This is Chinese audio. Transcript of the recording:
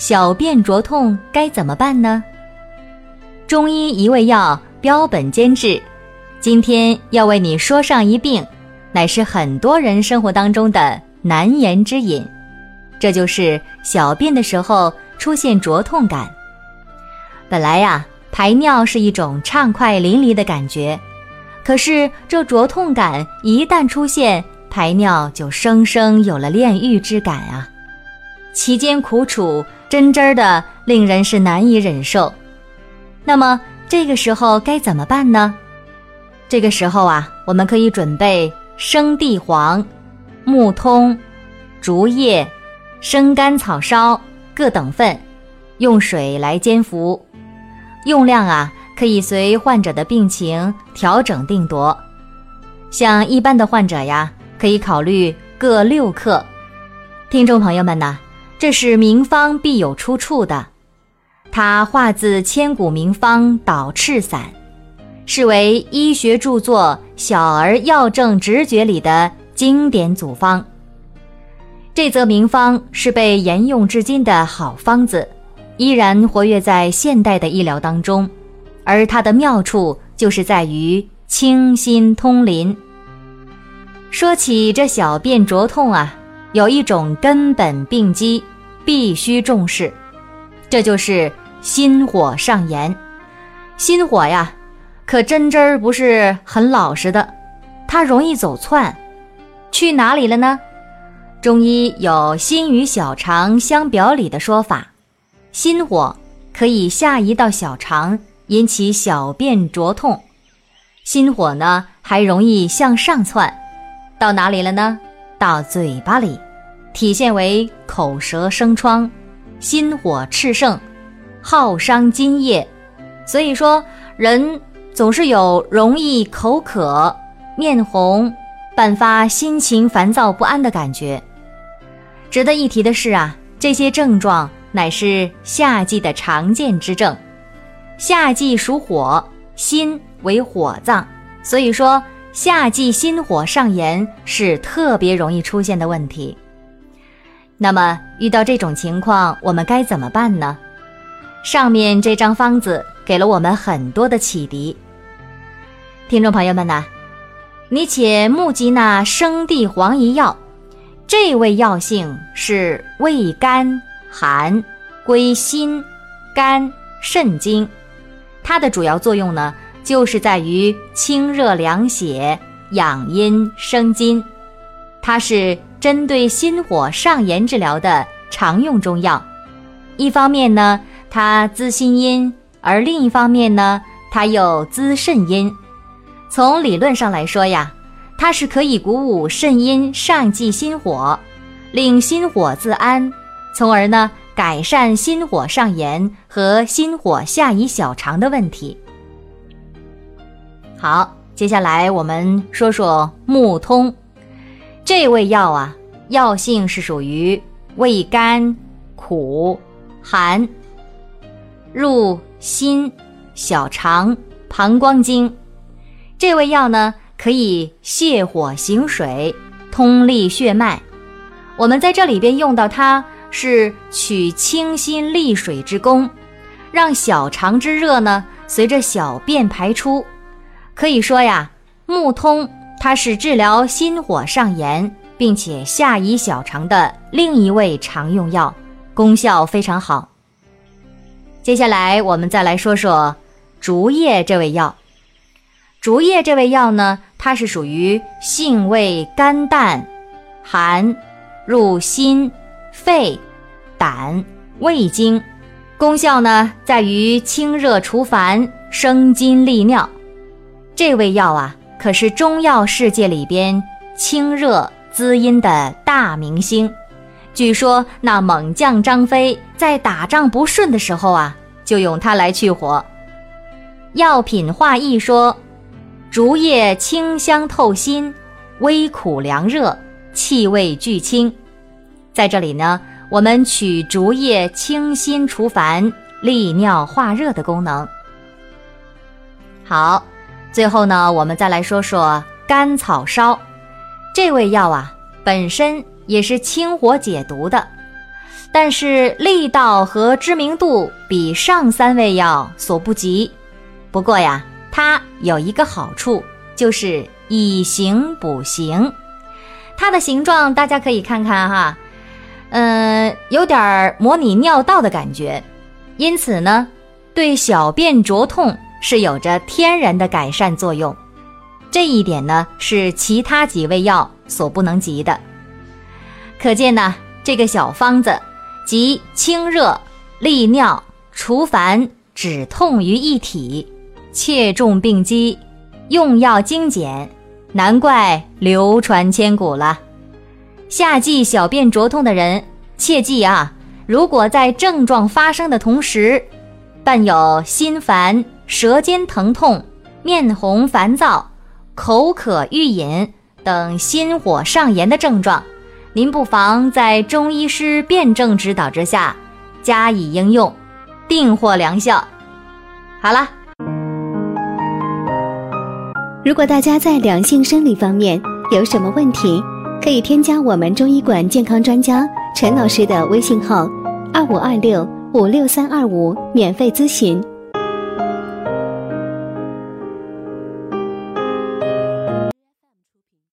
小便灼痛该怎么办呢？中医一味药标本兼治，今天要为你说上一病，乃是很多人生活当中的难言之隐，这就是小便的时候出现灼痛感。本来呀，排尿是一种畅快淋漓的感觉，可是这灼痛感一旦出现，排尿就生生有了炼狱之感啊！其间苦楚，真真的令人是难以忍受。那么这个时候该怎么办呢？这个时候啊，我们可以准备生地黄、木通、竹叶、生甘草烧各等份，用水来煎服。用量啊，可以随患者的病情调整定夺。像一般的患者呀，可以考虑各六克。听众朋友们呐。这是名方必有出处的，它化自千古名方导赤散，是为医学著作《小儿药证直觉》里的经典组方。这则名方是被沿用至今的好方子，依然活跃在现代的医疗当中，而它的妙处就是在于清心通淋。说起这小便灼痛啊。有一种根本病机，必须重视，这就是心火上炎。心火呀，可真真儿不是很老实的，它容易走窜，去哪里了呢？中医有心与小肠相表里的说法，心火可以下移到小肠，引起小便灼痛；心火呢，还容易向上窜，到哪里了呢？到嘴巴里，体现为口舌生疮，心火炽盛，耗伤津液，所以说人总是有容易口渴、面红、伴发心情烦躁不安的感觉。值得一提的是啊，这些症状乃是夏季的常见之症。夏季属火，心为火脏，所以说。夏季心火上炎是特别容易出现的问题。那么遇到这种情况，我们该怎么办呢？上面这张方子给了我们很多的启迪。听众朋友们呐，你且目击那生地黄一药，这味药性是味甘寒，归心、肝、肾经，它的主要作用呢？就是在于清热凉血、养阴生津，它是针对心火上炎治疗的常用中药。一方面呢，它滋心阴；而另一方面呢，它又滋肾阴。从理论上来说呀，它是可以鼓舞肾阴上济心火，令心火自安，从而呢改善心火上炎和心火下移小肠的问题。好，接下来我们说说木通，这味药啊，药性是属于味甘、苦、寒，入心、小肠、膀胱经。这味药呢，可以泻火行水，通利血脉。我们在这里边用到它，是取清心利水之功，让小肠之热呢，随着小便排出。可以说呀，木通它是治疗心火上炎，并且下移小肠的另一味常用药，功效非常好。接下来我们再来说说竹叶这味药。竹叶这味药呢，它是属于性味甘淡、寒，入心、肺、胆、胃经，功效呢在于清热除烦、生津利尿。这味药啊，可是中药世界里边清热滋阴的大明星，据说那猛将张飞在打仗不顺的时候啊，就用它来去火。药品话一说，竹叶清香透心，微苦凉热，气味俱清。在这里呢，我们取竹叶清心除烦、利尿化热的功能。好，最后呢，我们再来说说甘草烧。这味药啊，本身也是清火解毒的，但是力道和知名度比上三味药所不及。不过呀，它有一个好处，就是以形补形。它的形状大家可以看看哈，嗯，有点模拟尿道的感觉，因此呢，对小便灼痛是有着天然的改善作用。这一点呢，是其他几味药所不能及的。可见呢，这个小方子集清热、利尿、除烦、止痛于一体，切中病机，用药精简，难怪流传千古了。夏季小便灼痛的人，切记啊，如果在症状发生的同时，伴有心烦、舌尖疼痛、面红烦躁。口渴欲饮等心火上炎的症状，您不妨在中医师辩证指导之下加以应用，定获良效。好了，如果大家在两性生理方面有什么问题，可以添加我们中医馆健康专家陈老师的微信号：二五二六五六三二五，免费咨询。